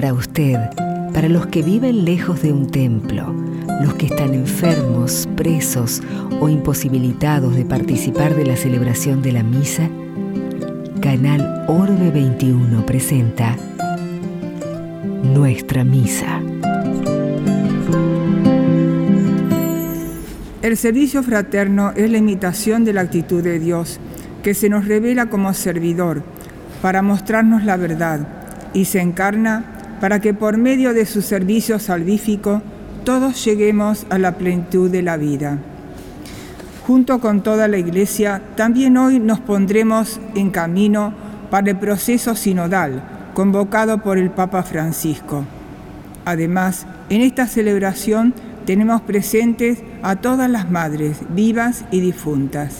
Para usted, para los que viven lejos de un templo, los que están enfermos, presos o imposibilitados de participar de la celebración de la misa, Canal Orbe 21 presenta Nuestra Misa. El servicio fraterno es la imitación de la actitud de Dios, que se nos revela como servidor, para mostrarnos la verdad, y se encarna para que por medio de su servicio salvífico todos lleguemos a la plenitud de la vida. Junto con toda la Iglesia, también hoy nos pondremos en camino para el proceso sinodal convocado por el Papa Francisco. Además, en esta celebración tenemos presentes a todas las madres vivas y difuntas.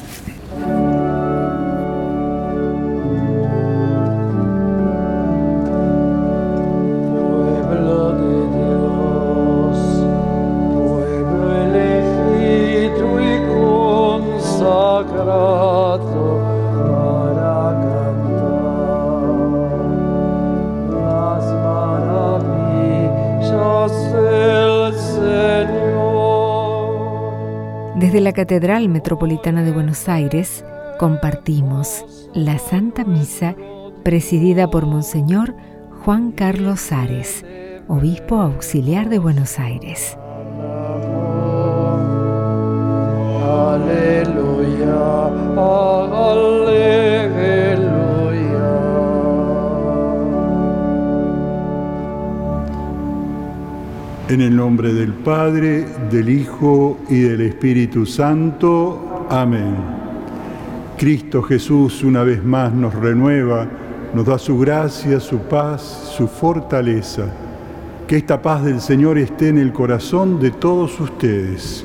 Desde la Catedral Metropolitana de Buenos Aires compartimos la Santa Misa presidida por Monseñor Juan Carlos Ares, Obispo Auxiliar de Buenos Aires. Aleluya, En el nombre del Padre, del Hijo y del Espíritu Santo. Amén. Cristo Jesús una vez más nos renueva, nos da su gracia, su paz, su fortaleza. Que esta paz del Señor esté en el corazón de todos ustedes.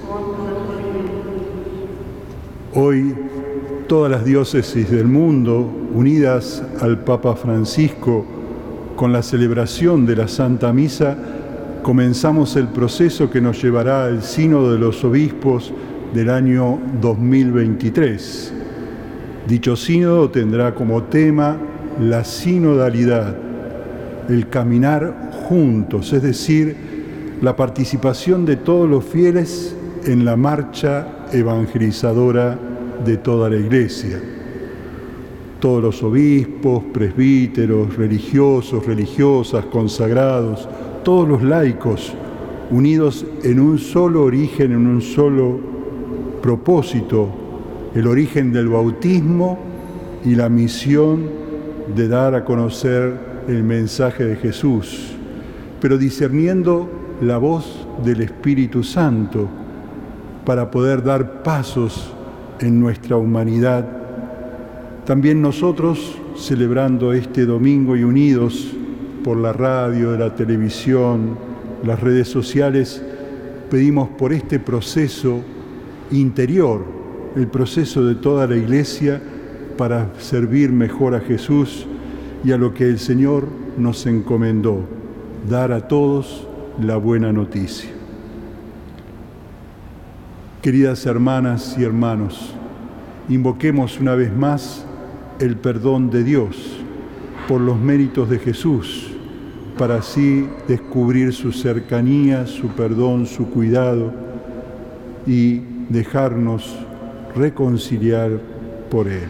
Hoy todas las diócesis del mundo, unidas al Papa Francisco, con la celebración de la Santa Misa, comenzamos el proceso que nos llevará al Sínodo de los Obispos del año 2023. Dicho sínodo tendrá como tema la sinodalidad, el caminar juntos, es decir, la participación de todos los fieles en la marcha evangelizadora de toda la Iglesia. Todos los obispos, presbíteros, religiosos, religiosas, consagrados, todos los laicos unidos en un solo origen, en un solo propósito, el origen del bautismo y la misión de dar a conocer el mensaje de Jesús, pero discerniendo la voz del Espíritu Santo para poder dar pasos en nuestra humanidad. También nosotros, celebrando este domingo y unidos por la radio, la televisión, las redes sociales, pedimos por este proceso interior, el proceso de toda la iglesia para servir mejor a Jesús y a lo que el Señor nos encomendó, dar a todos la buena noticia. Queridas hermanas y hermanos, invoquemos una vez más el perdón de Dios por los méritos de Jesús para así descubrir su cercanía, su perdón, su cuidado y dejarnos reconciliar por Él.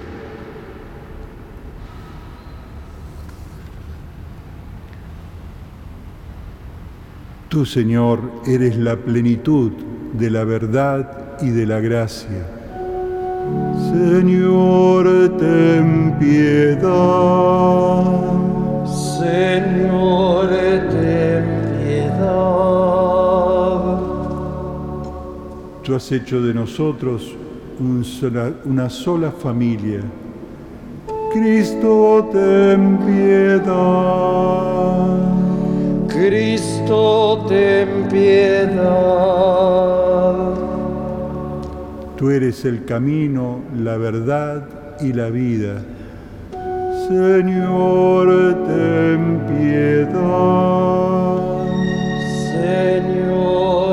Tú, Señor, eres la plenitud de la verdad y de la gracia. Señor, ten piedad. Tú has hecho de nosotros un sola- una sola familia. Cristo, ten piedad. Cristo, ten piedad. Tú eres el camino, la verdad y la vida. Señor, ten piedad. Señor,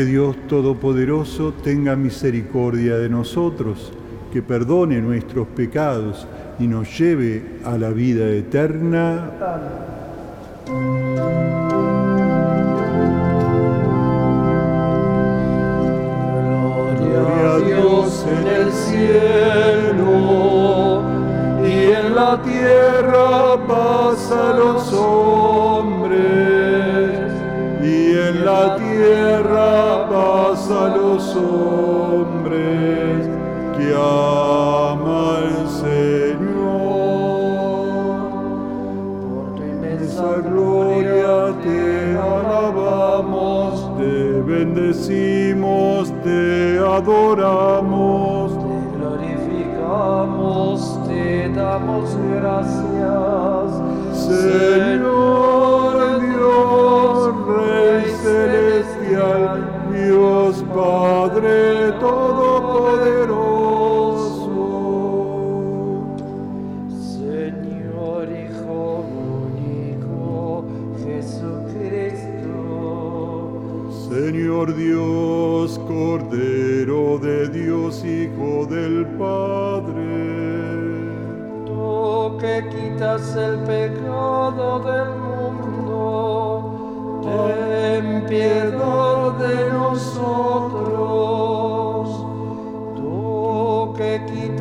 Que Dios Todopoderoso tenga misericordia de nosotros que perdone nuestros pecados y nos lleve a la vida eterna. Gloria a Dios en el cielo y en la tierra paz a los hombres que ama el Señor. por tu inmensa gloria te alabamos, te bendecimos, te adoramos. Te glorificamos, te damos gracias, Señor Dios, Rey celestial, Padre Todopoderoso. Señor Hijo único, Jesucristo. Señor Dios, Cordero de Dios, Hijo del Padre. Tú que quitas el pecado del mundo, ten piedad de nosotros.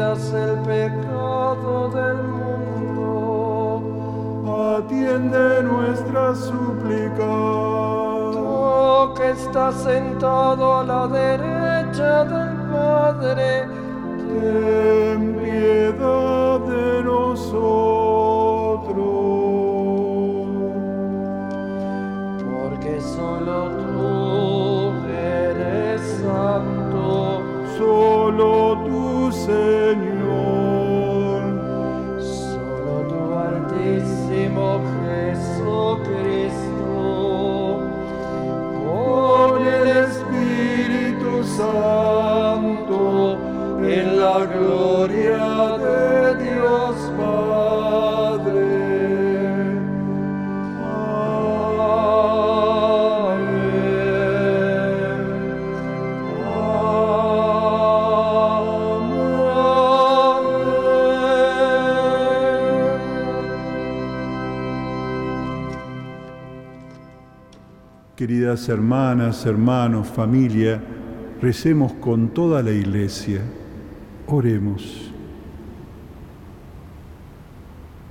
Quitas el pecado del mundo, Atiende nuestra súplica. tú que estás sentado a la derecha del Padre, Ten piedad de nosotros. porque solo tú eres santo. Solo Hermanas, hermanos, familia, recemos con toda la iglesia. Oremos.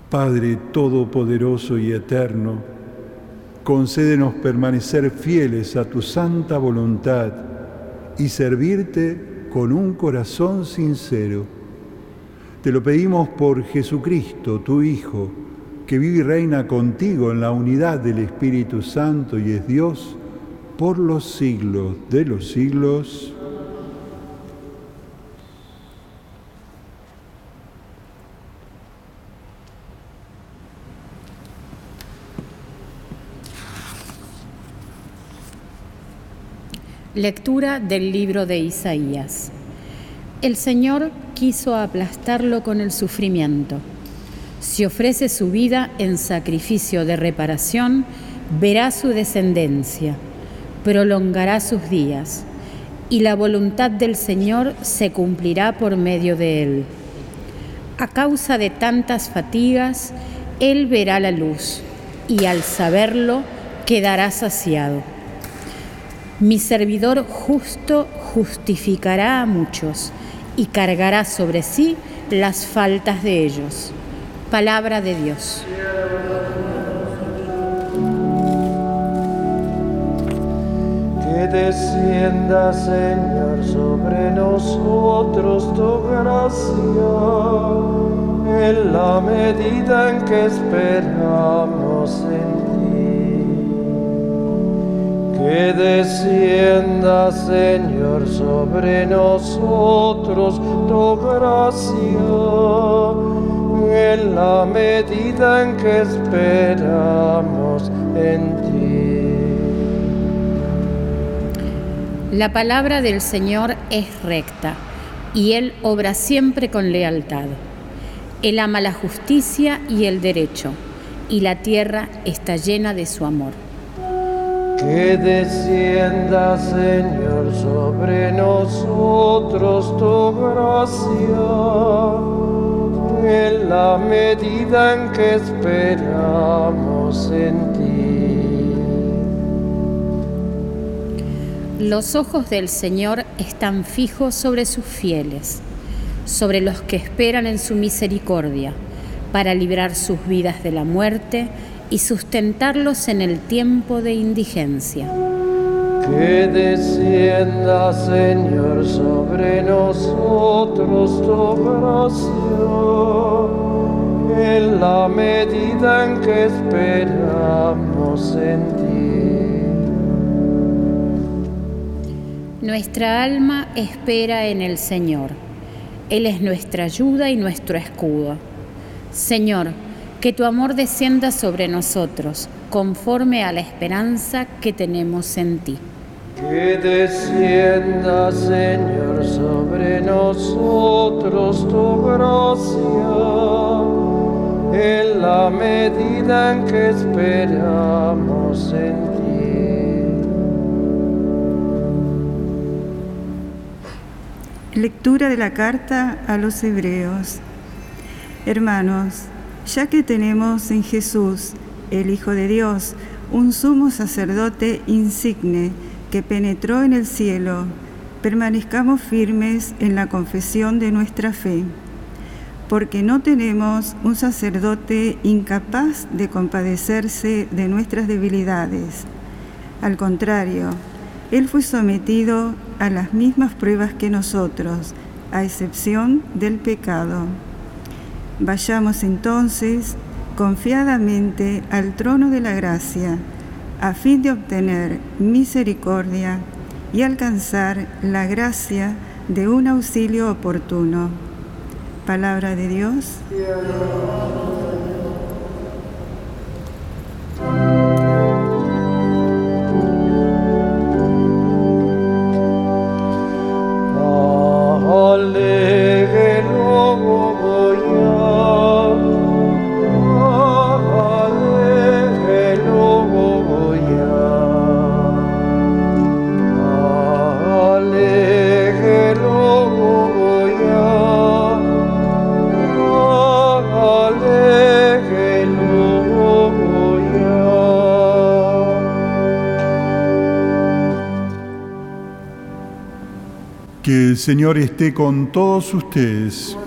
Padre Todopoderoso y Eterno, concédenos permanecer fieles a tu santa voluntad y servirte con un corazón sincero. Te lo pedimos por Jesucristo, tu Hijo, que vive y reina contigo en la unidad del Espíritu Santo y es Dios por los siglos de los siglos. Lectura del libro de Isaías. El Señor quiso aplastarlo con el sufrimiento. Si ofrece su vida en sacrificio de reparación, verá su descendencia, prolongará sus días, y la voluntad del Señor se cumplirá por medio de él. A causa de tantas fatigas, él verá la luz, y al saberlo quedará saciado. Mi servidor justo justificará a muchos y cargará sobre sí las faltas de ellos. Palabra de Dios. Que descienda, Señor, sobre nosotros tu gracia, en la medida en que esperamos en ti. Que descienda, Señor, sobre nosotros tu gracia, en la medida en que esperamos en ti. La palabra del Señor es recta y Él obra siempre con lealtad. Él ama la justicia y el derecho y la tierra está llena de su amor. Que descienda, Señor, sobre nosotros tu gracia, en la medida en que esperamos en ti. Los ojos del Señor están fijos sobre sus fieles, sobre los que esperan en su misericordia, para librar sus vidas de la muerte y sustentarlos en el tiempo de indigencia. Que descienda, Señor, sobre nosotros tu gracia, en la medida en que esperamos en ti. Nuestra alma espera en el Señor. Él es nuestra ayuda y nuestro escudo. Señor, que tu amor descienda sobre nosotros, conforme a la esperanza que tenemos en ti. Que descienda, Señor, sobre nosotros tu gracia, en la medida en que esperamos en ti. Lectura de la carta a los Hebreos. Hermanos, ya que tenemos en Jesús, el Hijo de Dios, un sumo sacerdote insigne que penetró en el cielo, permanezcamos firmes en la confesión de nuestra fe, porque no tenemos un sacerdote incapaz de compadecerse de nuestras debilidades. Al contrario, Él fue sometido a las mismas pruebas que nosotros, a excepción del pecado. Vayamos entonces confiadamente al trono de la gracia, a fin de obtener misericordia y alcanzar la gracia de un auxilio oportuno. Palabra de Dios. Señor esté con todos ustedes.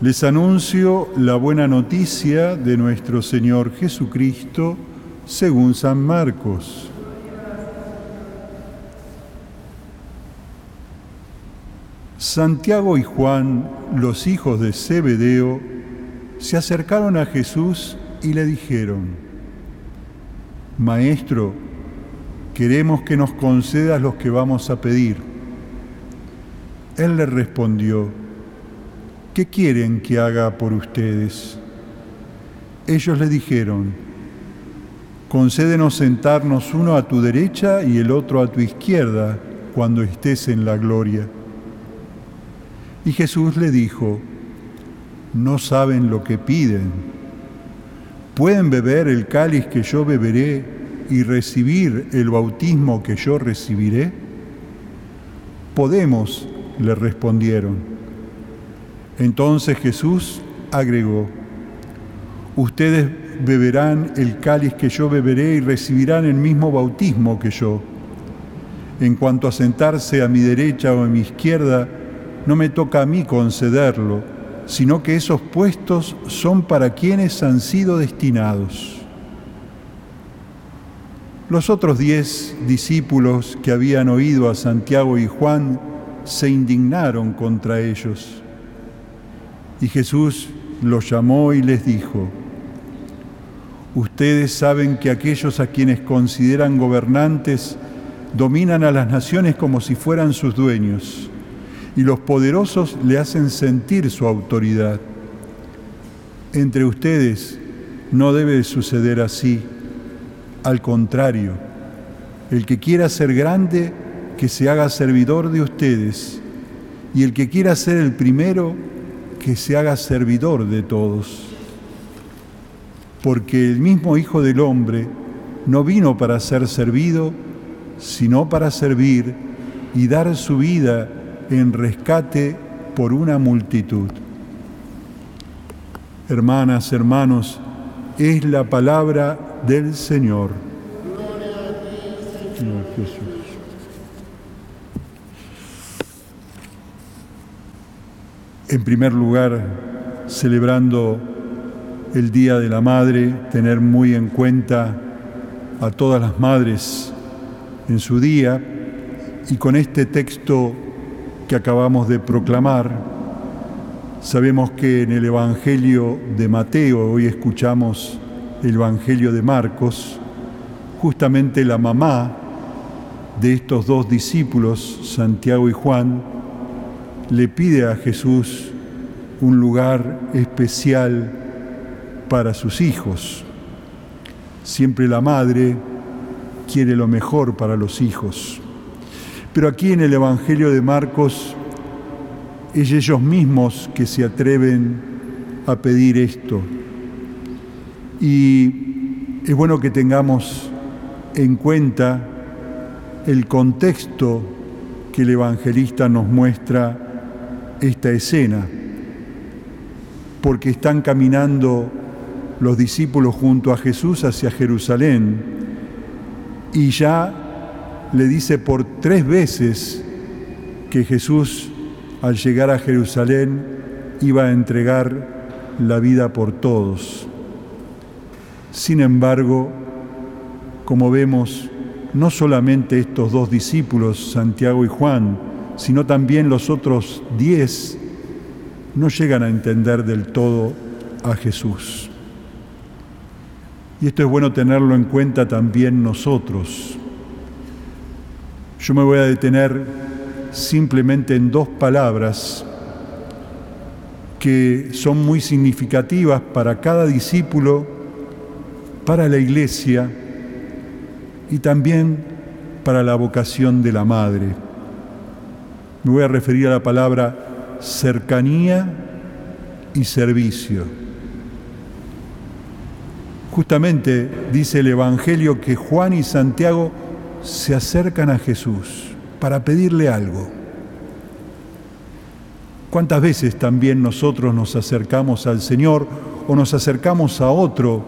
Les anuncio la buena noticia de nuestro Señor Jesucristo según San Marcos. Santiago y Juan, los hijos de Zebedeo, se acercaron a Jesús y le dijeron, Maestro, queremos que nos concedas los que vamos a pedir. Él le respondió, ¿qué quieren que haga por ustedes? Ellos le dijeron, concédenos sentarnos uno a tu derecha y el otro a tu izquierda cuando estés en la gloria. Y Jesús le dijo, no saben lo que piden. ¿Pueden beber el cáliz que yo beberé y recibir el bautismo que yo recibiré? Podemos, le respondieron. Entonces Jesús agregó, ustedes beberán el cáliz que yo beberé y recibirán el mismo bautismo que yo. En cuanto a sentarse a mi derecha o a mi izquierda, no me toca a mí concederlo, sino que esos puestos son para quienes han sido destinados. Los otros diez discípulos que habían oído a Santiago y Juan se indignaron contra ellos. Y Jesús los llamó y les dijo, Ustedes saben que aquellos a quienes consideran gobernantes dominan a las naciones como si fueran sus dueños y los poderosos le hacen sentir su autoridad. Entre ustedes no debe suceder así. Al contrario, el que quiera ser grande, que se haga servidor de ustedes, y el que quiera ser el primero, que se haga servidor de todos. Porque el mismo Hijo del Hombre no vino para ser servido, sino para servir y dar su vida en rescate por una multitud. Hermanas, hermanos, es la palabra del Señor. Señor Jesús. En primer lugar, celebrando el Día de la Madre, tener muy en cuenta a todas las madres en su día. Y con este texto que acabamos de proclamar, sabemos que en el Evangelio de Mateo, hoy escuchamos el Evangelio de Marcos, justamente la mamá de estos dos discípulos, Santiago y Juan, le pide a Jesús un lugar especial para sus hijos. Siempre la madre quiere lo mejor para los hijos. Pero aquí en el Evangelio de Marcos es ellos mismos que se atreven a pedir esto. Y es bueno que tengamos en cuenta el contexto que el evangelista nos muestra esta escena, porque están caminando los discípulos junto a Jesús hacia Jerusalén y ya le dice por tres veces que Jesús al llegar a Jerusalén iba a entregar la vida por todos. Sin embargo, como vemos, no solamente estos dos discípulos, Santiago y Juan, sino también los otros diez, no llegan a entender del todo a Jesús. Y esto es bueno tenerlo en cuenta también nosotros. Yo me voy a detener simplemente en dos palabras que son muy significativas para cada discípulo, para la iglesia y también para la vocación de la madre. Me voy a referir a la palabra cercanía y servicio. Justamente dice el Evangelio que Juan y Santiago se acercan a Jesús para pedirle algo. ¿Cuántas veces también nosotros nos acercamos al Señor o nos acercamos a otro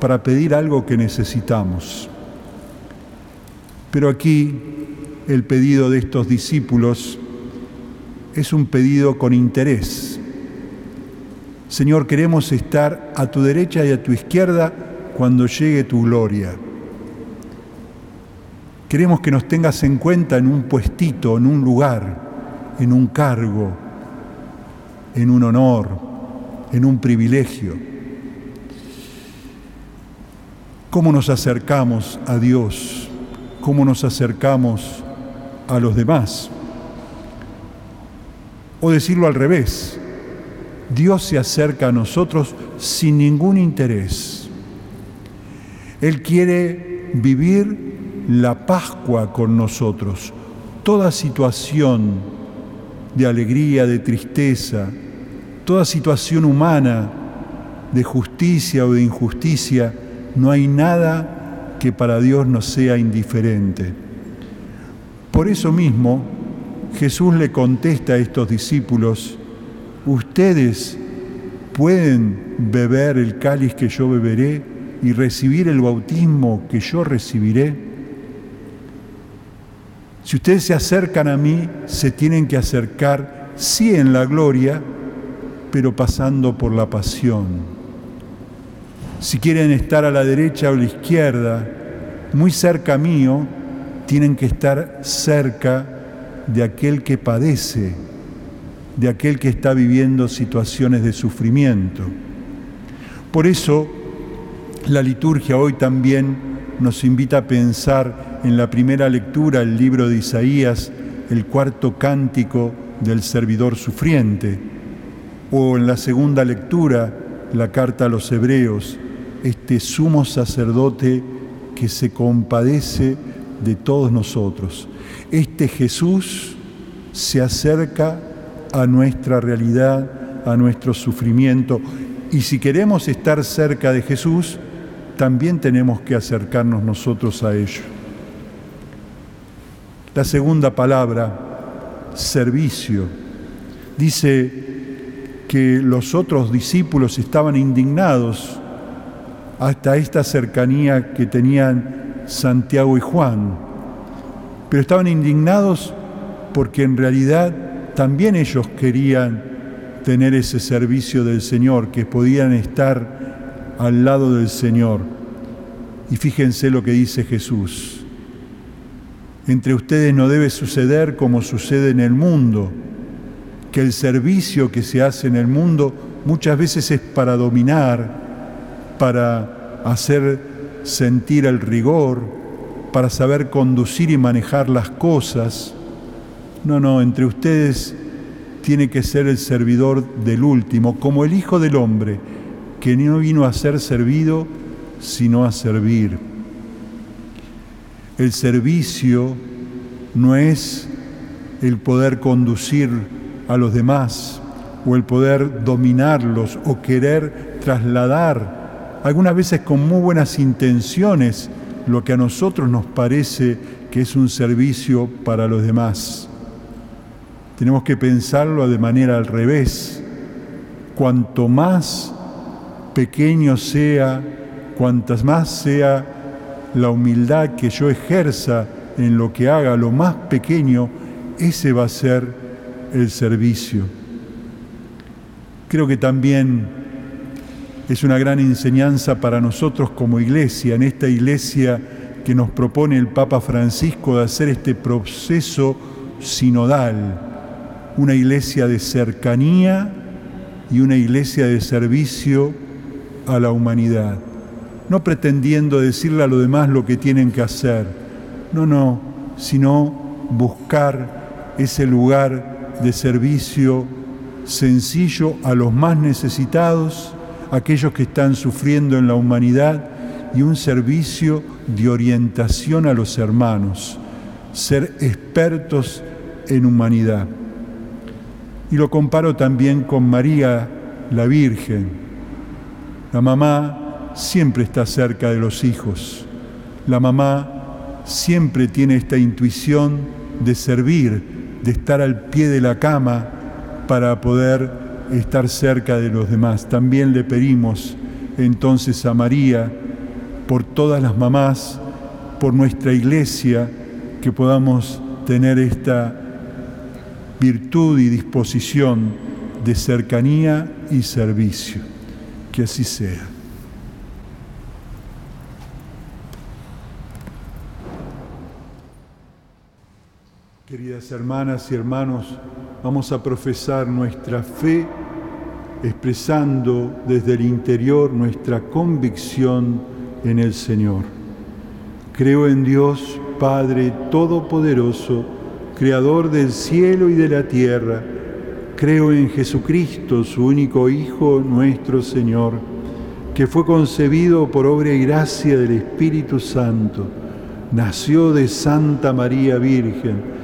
para pedir algo que necesitamos? Pero aquí el pedido de estos discípulos es un pedido con interés. Señor, queremos estar a tu derecha y a tu izquierda cuando llegue tu gloria. Queremos que nos tengas en cuenta en un puestito, en un lugar, en un cargo, en un honor, en un privilegio. ¿Cómo nos acercamos a Dios? cómo nos acercamos a los demás. O decirlo al revés, Dios se acerca a nosotros sin ningún interés. Él quiere vivir la Pascua con nosotros. Toda situación de alegría, de tristeza, toda situación humana de justicia o de injusticia, no hay nada que para Dios no sea indiferente. Por eso mismo, Jesús le contesta a estos discípulos, ustedes pueden beber el cáliz que yo beberé y recibir el bautismo que yo recibiré. Si ustedes se acercan a mí, se tienen que acercar, sí en la gloria, pero pasando por la pasión si quieren estar a la derecha o a la izquierda, muy cerca mío, tienen que estar cerca de aquel que padece, de aquel que está viviendo situaciones de sufrimiento. Por eso la liturgia hoy también nos invita a pensar en la primera lectura el libro de Isaías, el cuarto cántico del servidor sufriente, o en la segunda lectura la carta a los hebreos, este sumo sacerdote que se compadece de todos nosotros. Este Jesús se acerca a nuestra realidad, a nuestro sufrimiento. Y si queremos estar cerca de Jesús, también tenemos que acercarnos nosotros a ello. La segunda palabra, servicio, dice que los otros discípulos estaban indignados hasta esta cercanía que tenían Santiago y Juan, pero estaban indignados porque en realidad también ellos querían tener ese servicio del Señor, que podían estar al lado del Señor. Y fíjense lo que dice Jesús. Entre ustedes no debe suceder como sucede en el mundo, que el servicio que se hace en el mundo muchas veces es para dominar, para hacer sentir el rigor, para saber conducir y manejar las cosas no, no, entre ustedes tiene que ser el servidor del último, como el Hijo del Hombre, que no vino a ser servido, sino a servir. El servicio no es el poder conducir a los demás o el poder dominarlos o querer trasladar, algunas veces con muy buenas intenciones, lo que a nosotros nos parece que es un servicio para los demás. Tenemos que pensarlo de manera al revés. Cuanto más pequeño sea, cuantas más sea la humildad que yo ejerza en lo que haga, lo más pequeño, ese va a ser el servicio. Creo que también es una gran enseñanza para nosotros como iglesia, en esta iglesia que nos propone el Papa Francisco de hacer este proceso sinodal una iglesia de cercanía y una iglesia de servicio a la humanidad, no pretendiendo decirle a los demás lo que tienen que hacer, no, no, sino buscar ese lugar de servicio sencillo a los más necesitados, aquellos que están sufriendo en la humanidad y un servicio de orientación a los hermanos, ser expertos en humanidad. Y lo comparo también con María, la Virgen. La mamá siempre está cerca de los hijos. La mamá siempre tiene esta intuición de servir, de estar al pie de la cama para poder estar cerca de los demás. También le pedimos entonces a María, por todas las mamás, por nuestra iglesia, que podamos tener esta virtud y disposición de cercanía y servicio. Que así sea. Queridas hermanas y hermanos, vamos a profesar nuestra fe expresando desde el interior nuestra convicción en el Señor. Creo en Dios, Padre Todopoderoso, Creador del cielo y de la tierra, creo en Jesucristo, su único Hijo, nuestro Señor, que fue concebido por obra y gracia del Espíritu Santo, nació de Santa María Virgen,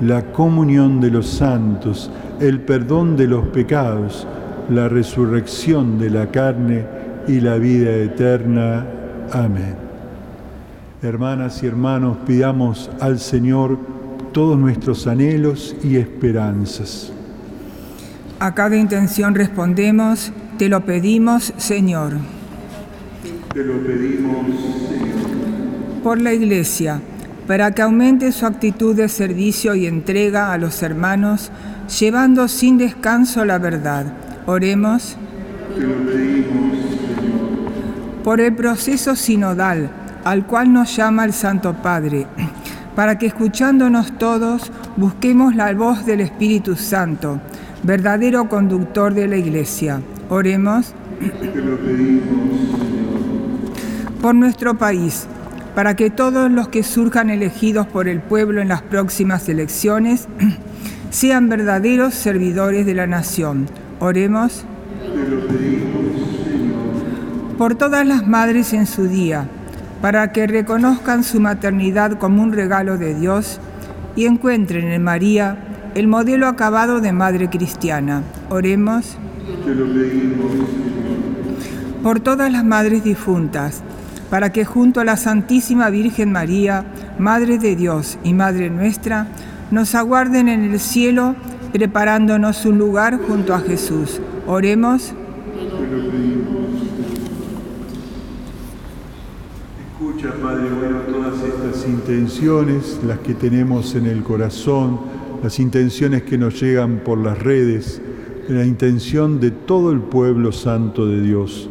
la comunión de los santos, el perdón de los pecados, la resurrección de la carne y la vida eterna. Amén. Hermanas y hermanos, pidamos al Señor todos nuestros anhelos y esperanzas. A cada intención respondemos, te lo pedimos, Señor. Te lo pedimos, Señor. Por la Iglesia, para que aumente su actitud de servicio y entrega a los hermanos, llevando sin descanso la verdad. Oremos. Por el proceso sinodal al cual nos llama el Santo Padre para que escuchándonos todos busquemos la voz del Espíritu Santo, verdadero conductor de la Iglesia. Oremos. Por nuestro país, para que todos los que surjan elegidos por el pueblo en las próximas elecciones sean verdaderos servidores de la nación. Oremos. Por todas las madres en su día, para que reconozcan su maternidad como un regalo de Dios y encuentren en María el modelo acabado de madre cristiana. Oremos. Por todas las madres difuntas, para que junto a la Santísima Virgen María, Madre de Dios y Madre nuestra, nos aguarden en el cielo, preparándonos un lugar junto a Jesús. Oremos. Escucha, Padre bueno, todas estas intenciones, las que tenemos en el corazón, las intenciones que nos llegan por las redes, la intención de todo el pueblo santo de Dios,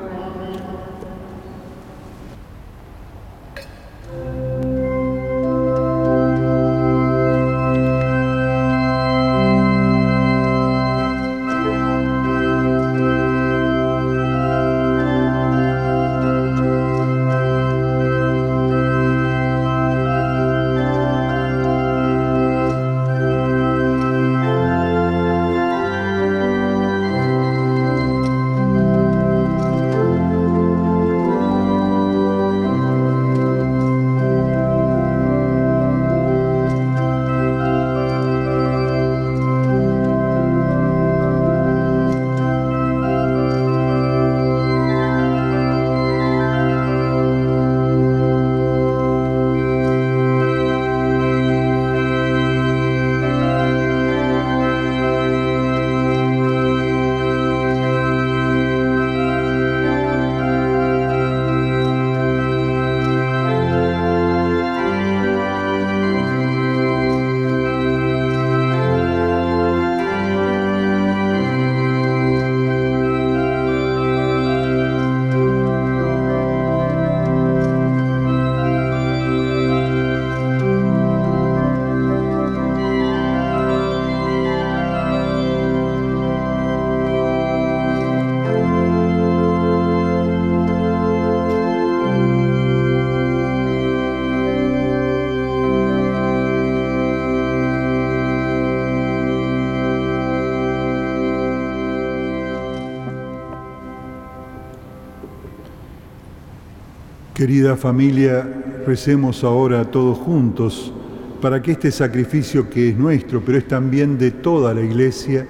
Querida familia, recemos ahora todos juntos para que este sacrificio que es nuestro, pero es también de toda la Iglesia,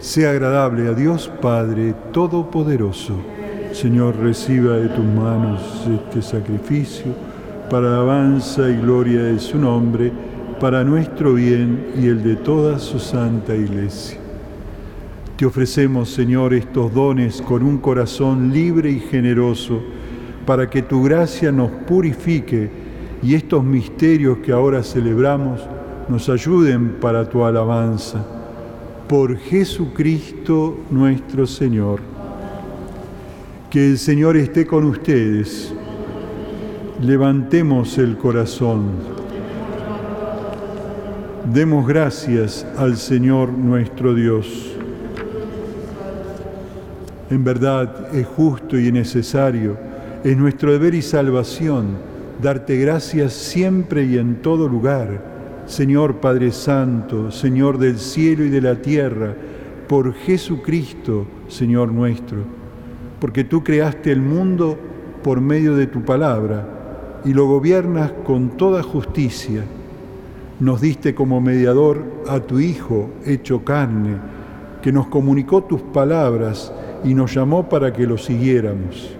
sea agradable a Dios Padre Todopoderoso. Señor, reciba de tus manos este sacrificio para alabanza y gloria de su nombre, para nuestro bien y el de toda su santa Iglesia. Te ofrecemos, Señor, estos dones con un corazón libre y generoso, para que tu gracia nos purifique y estos misterios que ahora celebramos nos ayuden para tu alabanza. Por Jesucristo nuestro Señor. Que el Señor esté con ustedes. Levantemos el corazón. Demos gracias al Señor nuestro Dios. En verdad es justo y necesario es nuestro deber y salvación darte gracias siempre y en todo lugar, Señor Padre Santo, Señor del cielo y de la tierra, por Jesucristo, Señor nuestro, porque tú creaste el mundo por medio de tu palabra y lo gobiernas con toda justicia. Nos diste como mediador a tu Hijo hecho carne, que nos comunicó tus palabras y nos llamó para que lo siguiéramos.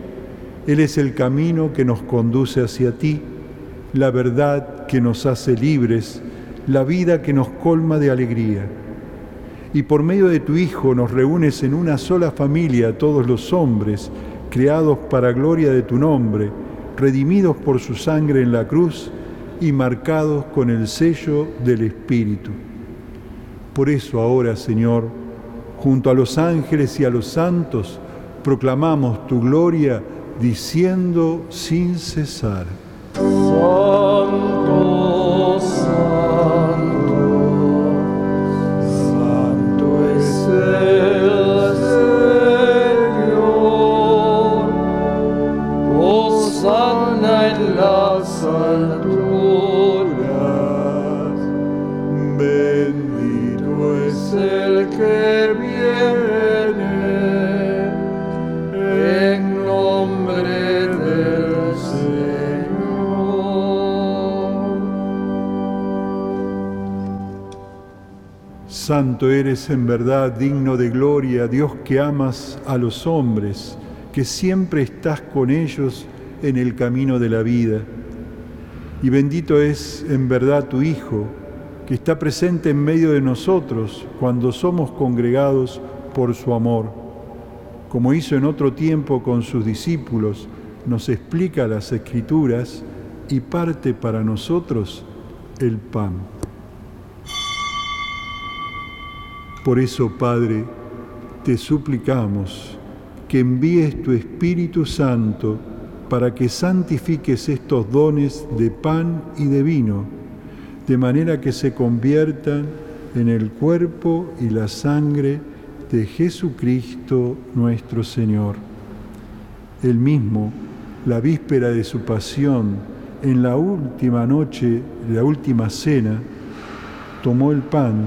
Él es el camino que nos conduce hacia ti, la verdad que nos hace libres, la vida que nos colma de alegría. Y por medio de tu Hijo nos reúnes en una sola familia todos los hombres, creados para gloria de tu nombre, redimidos por su sangre en la cruz y marcados con el sello del Espíritu. Por eso ahora, Señor, junto a los ángeles y a los santos, proclamamos tu gloria diciendo sin cesar, eres en verdad, digno de gloria, Dios que amas a los hombres, que siempre estás con ellos en el camino de la vida. Y bendito es en verdad tu Hijo, que está presente en medio de nosotros cuando somos congregados por su amor. Como hizo en otro tiempo con sus discípulos, nos explica las escrituras y parte para nosotros el pan. Por eso, Padre, te suplicamos que envíes tu Espíritu Santo para que santifiques estos dones de pan y de vino, de manera que se conviertan en el cuerpo y la sangre de Jesucristo nuestro Señor. Él mismo, la víspera de su pasión, en la última noche, la última cena, tomó el pan,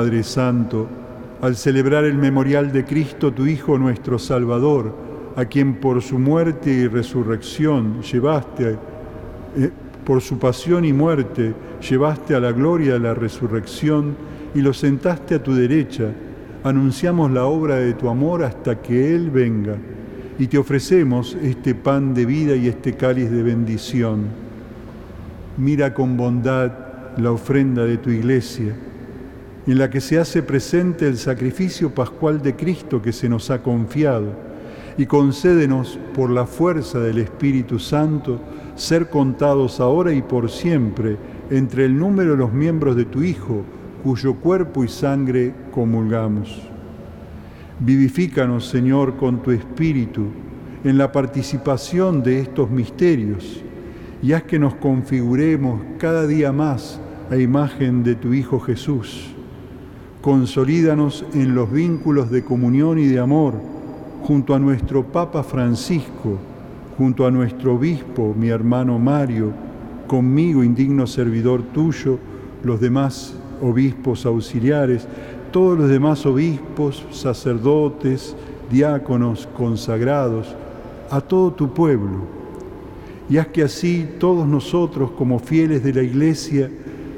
Padre Santo, al celebrar el memorial de Cristo, tu Hijo nuestro Salvador, a quien por su muerte y resurrección llevaste, eh, por su pasión y muerte, llevaste a la gloria de la resurrección y lo sentaste a tu derecha, anunciamos la obra de tu amor hasta que Él venga y te ofrecemos este pan de vida y este cáliz de bendición. Mira con bondad la ofrenda de tu iglesia en la que se hace presente el sacrificio pascual de Cristo que se nos ha confiado, y concédenos por la fuerza del Espíritu Santo ser contados ahora y por siempre entre el número de los miembros de tu Hijo, cuyo cuerpo y sangre comulgamos. Vivifícanos, Señor, con tu Espíritu en la participación de estos misterios y haz que nos configuremos cada día más a imagen de tu Hijo Jesús Consolídanos en los vínculos de comunión y de amor junto a nuestro Papa Francisco, junto a nuestro obispo, mi hermano Mario, conmigo, indigno servidor tuyo, los demás obispos auxiliares, todos los demás obispos, sacerdotes, diáconos, consagrados, a todo tu pueblo. Y haz que así todos nosotros, como fieles de la Iglesia,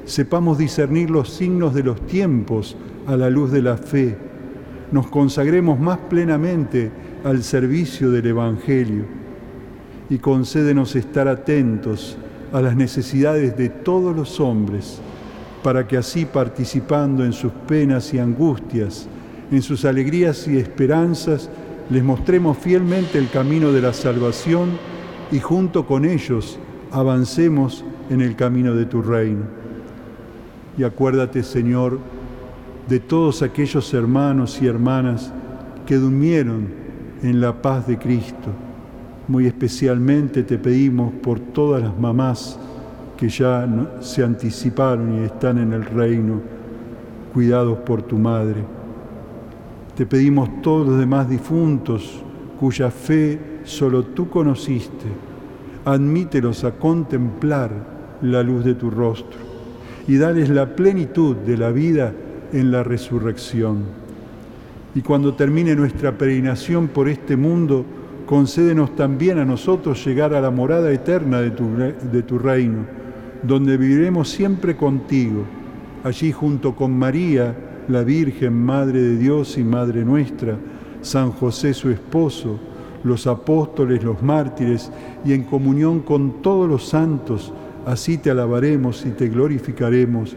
sepamos discernir los signos de los tiempos a la luz de la fe, nos consagremos más plenamente al servicio del Evangelio y concédenos estar atentos a las necesidades de todos los hombres, para que así participando en sus penas y angustias, en sus alegrías y esperanzas, les mostremos fielmente el camino de la salvación y junto con ellos avancemos en el camino de tu reino. Y acuérdate, Señor, de todos aquellos hermanos y hermanas que durmieron en la paz de Cristo. Muy especialmente te pedimos por todas las mamás que ya se anticiparon y están en el reino, cuidados por tu madre. Te pedimos todos los demás difuntos cuya fe solo tú conociste, admítelos a contemplar la luz de tu rostro y dales la plenitud de la vida en la resurrección. Y cuando termine nuestra peregrinación por este mundo, concédenos también a nosotros llegar a la morada eterna de tu, reino, donde viviremos siempre contigo, allí junto con María, la Virgen, Madre de Dios y Madre nuestra, San José su esposo, los apóstoles, los mártires, y en comunión con todos los santos, así te alabaremos y te glorificaremos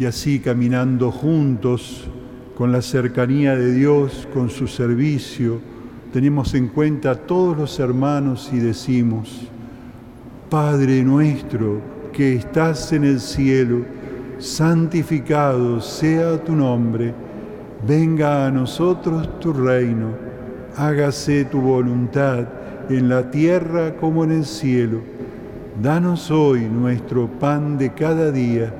Y así caminando juntos con la cercanía de Dios, con su servicio, tenemos en cuenta a todos los hermanos y decimos, Padre nuestro que estás en el cielo, santificado sea tu nombre, venga a nosotros tu reino, hágase tu voluntad en la tierra como en el cielo. Danos hoy nuestro pan de cada día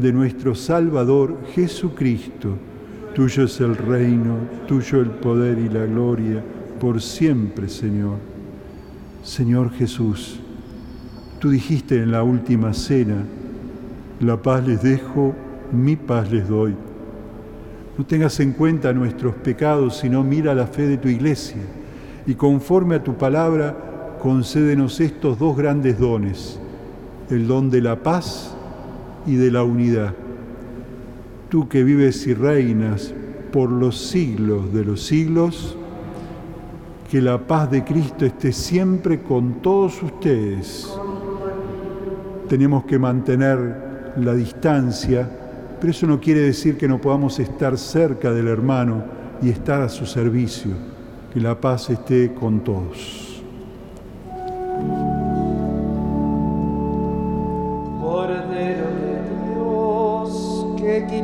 nuestro Salvador Jesucristo. Tuyo es el reino, tuyo el poder y la gloria, por siempre, Señor. Señor Jesús, tú dijiste en la última cena, la paz les dejo, mi paz les doy. No tengas en cuenta nuestros pecados, sino mira la fe de tu iglesia y conforme a tu palabra, concédenos estos dos grandes dones, el don de la paz y de la unidad. Tú que vives y reinas por los siglos de los siglos, que la paz de Cristo esté siempre con todos ustedes. Tenemos que mantener la distancia, pero eso no quiere decir que no podamos estar cerca del hermano y estar a su servicio. Que la paz esté con todos.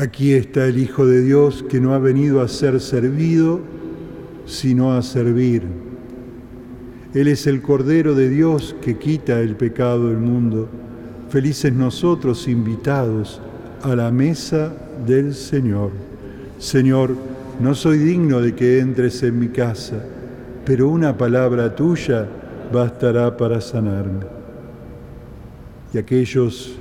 Aquí está el Hijo de Dios que no ha venido a ser servido, sino a servir. Él es el Cordero de Dios que quita el pecado del mundo. Felices nosotros invitados a la mesa del Señor. Señor, no soy digno de que entres en mi casa, pero una palabra tuya bastará para sanarme. Y aquellos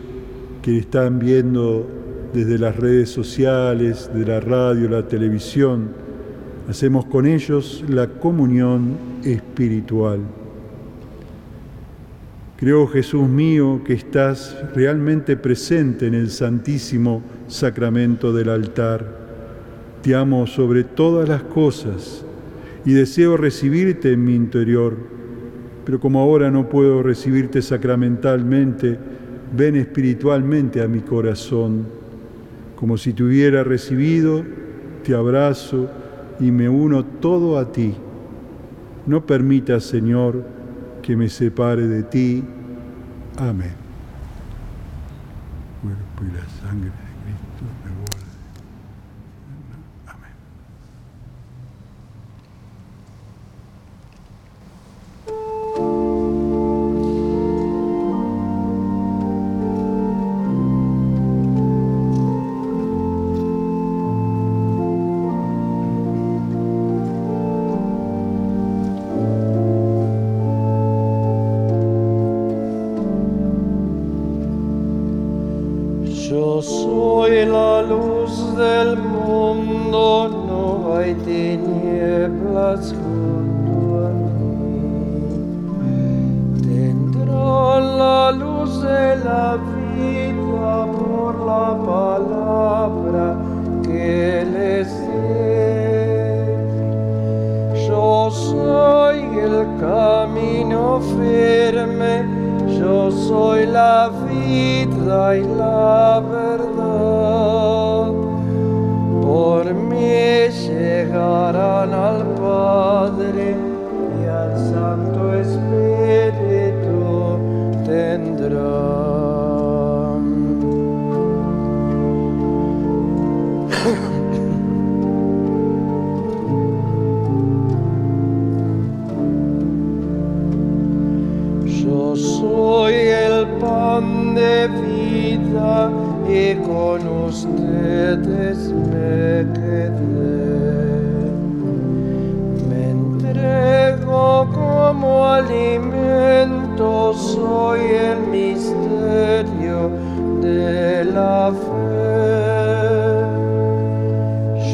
que están viendo desde las redes sociales, de la radio, la televisión. Hacemos con ellos la comunión espiritual. Creo, Jesús mío, que estás realmente presente en el santísimo sacramento del altar. Te amo sobre todas las cosas y deseo recibirte en mi interior, pero como ahora no puedo recibirte sacramentalmente, ven espiritualmente a mi corazón. Como si te hubiera recibido, te abrazo y me uno todo a ti. No permitas, Señor, que me separe de ti. Amén. Cuerpo y la sangre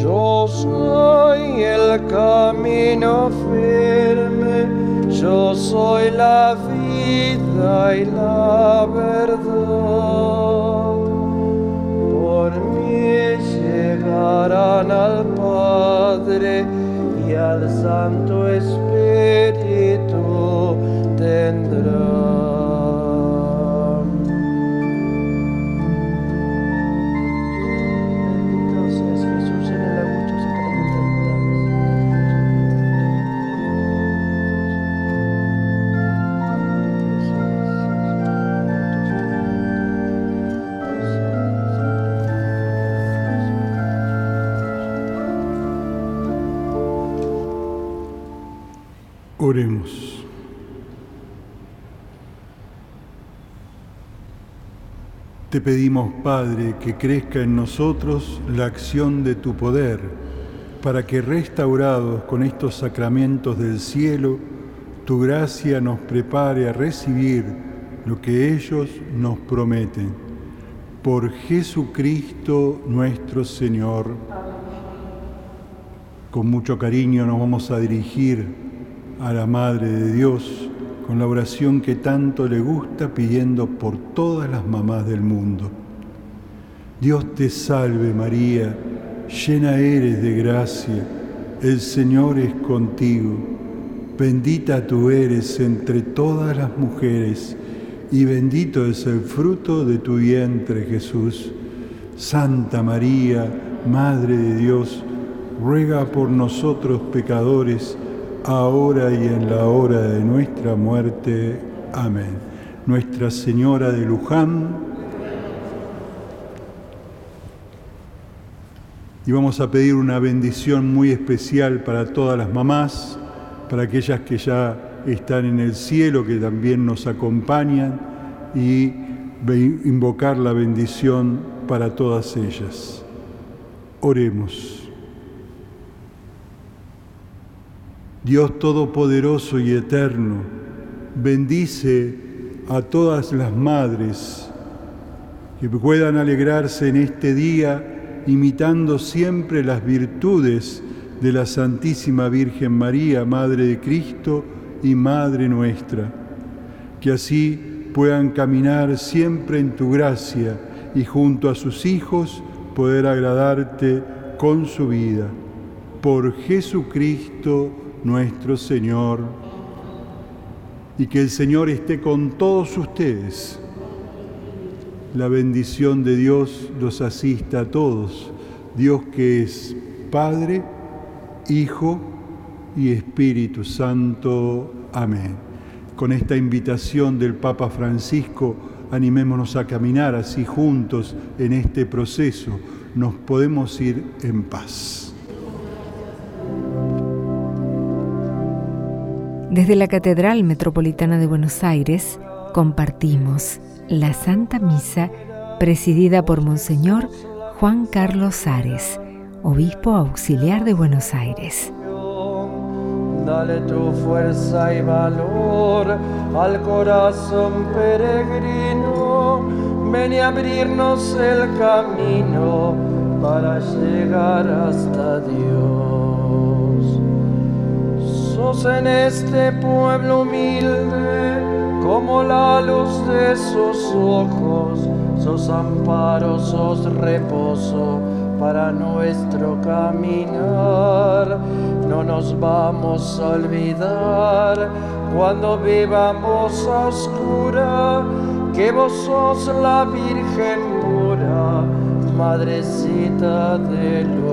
Yo soy el camino firme, yo soy la vida y la verdad. Por mí llegarán al Padre y al Santo Espíritu Te pedimos, Padre, que crezca en nosotros la acción de tu poder, para que restaurados con estos sacramentos del cielo, tu gracia nos prepare a recibir lo que ellos nos prometen. Por Jesucristo nuestro Señor. Con mucho cariño nos vamos a dirigir a la Madre de Dios con la oración que tanto le gusta pidiendo por todas las mamás del mundo. Dios te salve María, llena eres de gracia, el Señor es contigo, bendita tú eres entre todas las mujeres y bendito es el fruto de tu vientre Jesús. Santa María, Madre de Dios, ruega por nosotros pecadores, ahora y en la hora de nuestra muerte. Amén. Nuestra Señora de Luján. Y vamos a pedir una bendición muy especial para todas las mamás, para aquellas que ya están en el cielo, que también nos acompañan, y invocar la bendición para todas ellas. Oremos. Dios Todopoderoso y Eterno, bendice a todas las madres que puedan alegrarse en este día imitando siempre las virtudes de la Santísima Virgen María, Madre de Cristo y Madre nuestra. Que así puedan caminar siempre en tu gracia y junto a sus hijos poder agradarte con su vida. Por Jesucristo nuestro Señor. Y que el Señor esté con todos ustedes. La bendición de Dios los asista a todos. Dios que es Padre, Hijo y Espíritu Santo. Amén. Con esta invitación del Papa Francisco, animémonos a caminar así juntos en este proceso. Nos podemos ir en paz. Desde la Catedral Metropolitana de Buenos Aires compartimos la Santa Misa presidida por Monseñor Juan Carlos Ares, Obispo Auxiliar de Buenos Aires. Dale tu fuerza y valor al corazón peregrino. Ven y abrirnos el camino para llegar hasta Dios. En este pueblo humilde como la luz de sus ojos. Sos amparo, sos reposo para nuestro caminar. No nos vamos a olvidar cuando vivamos a oscura que vos sos la Virgen pura, madrecita del ojo.